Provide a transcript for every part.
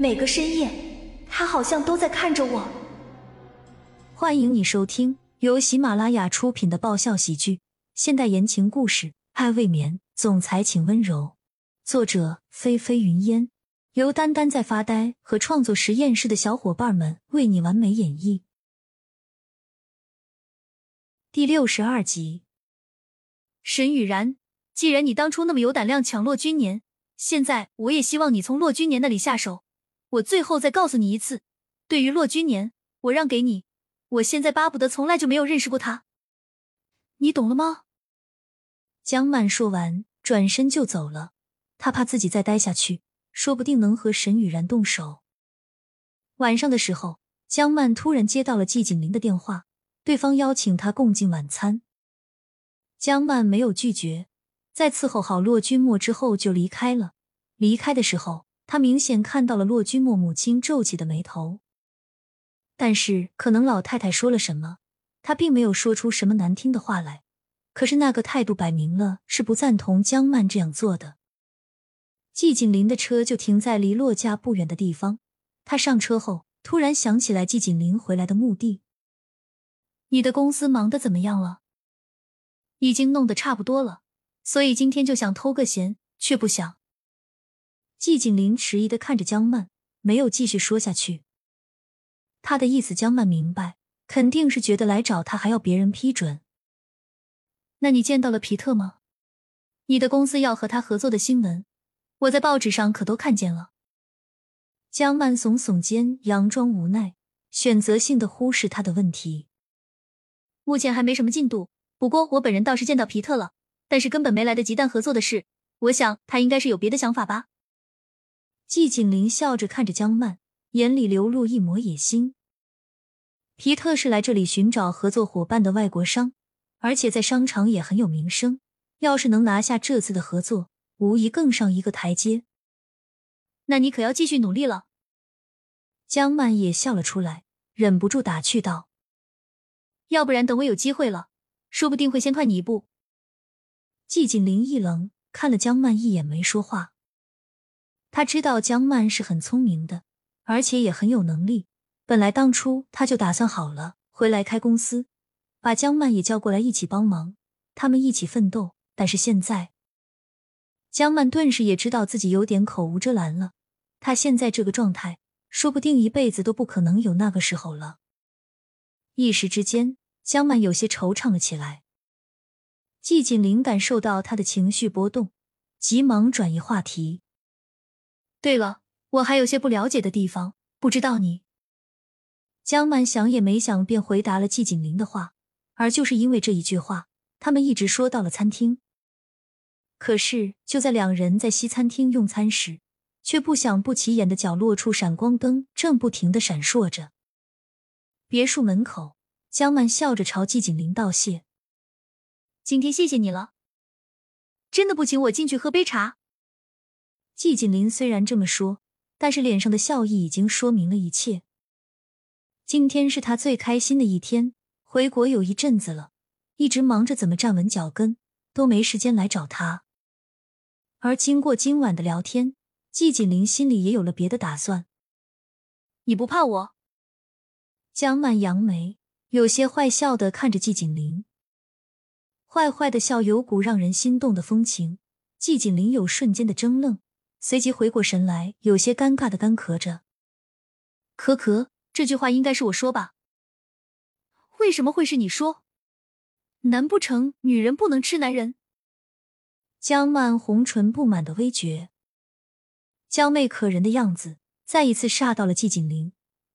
每个深夜，他好像都在看着我。欢迎你收听由喜马拉雅出品的爆笑喜剧、现代言情故事《爱未眠》，总裁请温柔。作者：菲菲云烟，由丹丹在发呆和创作实验室的小伙伴们为你完美演绎。第六十二集，沈雨然，既然你当初那么有胆量抢骆君年，现在我也希望你从骆君年那里下手。我最后再告诉你一次，对于骆君年，我让给你。我现在巴不得从来就没有认识过他，你懂了吗？江曼说完，转身就走了。他怕自己再待下去，说不定能和沈雨然动手。晚上的时候，江曼突然接到了季景林的电话，对方邀请他共进晚餐。江曼没有拒绝，在伺候好骆君墨之后就离开了。离开的时候，他明显看到了骆君墨母亲皱起的眉头。但是，可能老太太说了什么，他并没有说出什么难听的话来。可是那个态度摆明了是不赞同江曼这样做的。季景林的车就停在离骆家不远的地方。他上车后，突然想起来季景林回来的目的。你的公司忙得怎么样了？已经弄得差不多了，所以今天就想偷个闲，却不想。季景林迟疑的看着江曼，没有继续说下去。他的意思，江曼明白，肯定是觉得来找他还要别人批准。那你见到了皮特吗？你的公司要和他合作的新闻，我在报纸上可都看见了。江曼耸耸肩，佯装无奈，选择性的忽视他的问题。目前还没什么进度，不过我本人倒是见到皮特了，但是根本没来得及谈合作的事。我想他应该是有别的想法吧。季景林笑着看着江曼。眼里流露一抹野心。皮特是来这里寻找合作伙伴的外国商，而且在商场也很有名声。要是能拿下这次的合作，无疑更上一个台阶。那你可要继续努力了。江曼也笑了出来，忍不住打趣道：“要不然等我有机会了，说不定会先快你一步。”季景林一愣，看了江曼一眼，没说话。他知道江曼是很聪明的。而且也很有能力。本来当初他就打算好了回来开公司，把江曼也叫过来一起帮忙，他们一起奋斗。但是现在，江曼顿时也知道自己有点口无遮拦了。他现在这个状态，说不定一辈子都不可能有那个时候了。一时之间，江曼有些惆怅了起来。季锦林感受到他的情绪波动，急忙转移话题。对了。我还有些不了解的地方，不知道你。江曼想也没想便回答了季景林的话，而就是因为这一句话，他们一直说到了餐厅。可是就在两人在西餐厅用餐时，却不想不起眼的角落处闪光灯正不停的闪烁着。别墅门口，江曼笑着朝季景林道谢：“今天谢谢你了，真的不请我进去喝杯茶。”季景林虽然这么说。但是脸上的笑意已经说明了一切。今天是他最开心的一天，回国有一阵子了，一直忙着怎么站稳脚跟，都没时间来找他。而经过今晚的聊天，季锦林心里也有了别的打算。你不怕我？江曼扬眉，有些坏笑的看着季锦林，坏坏的笑有股让人心动的风情。季锦林有瞬间的怔愣。随即回过神来，有些尴尬的干咳着。咳咳，这句话应该是我说吧？为什么会是你说？难不成女人不能吃男人？江曼红唇不满的微撅，娇媚可人的样子再一次煞到了季景林。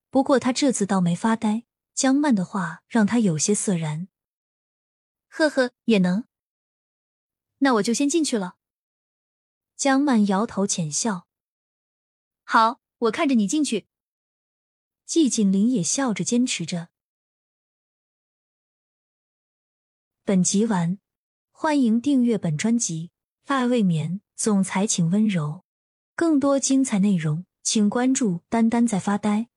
不过他这次倒没发呆，江曼的话让他有些涩然。呵呵，也能。那我就先进去了。江曼摇头浅笑：“好，我看着你进去。”季景林也笑着坚持着。本集完，欢迎订阅本专辑《爱未眠》，总裁请温柔。更多精彩内容，请关注“丹丹在发呆”。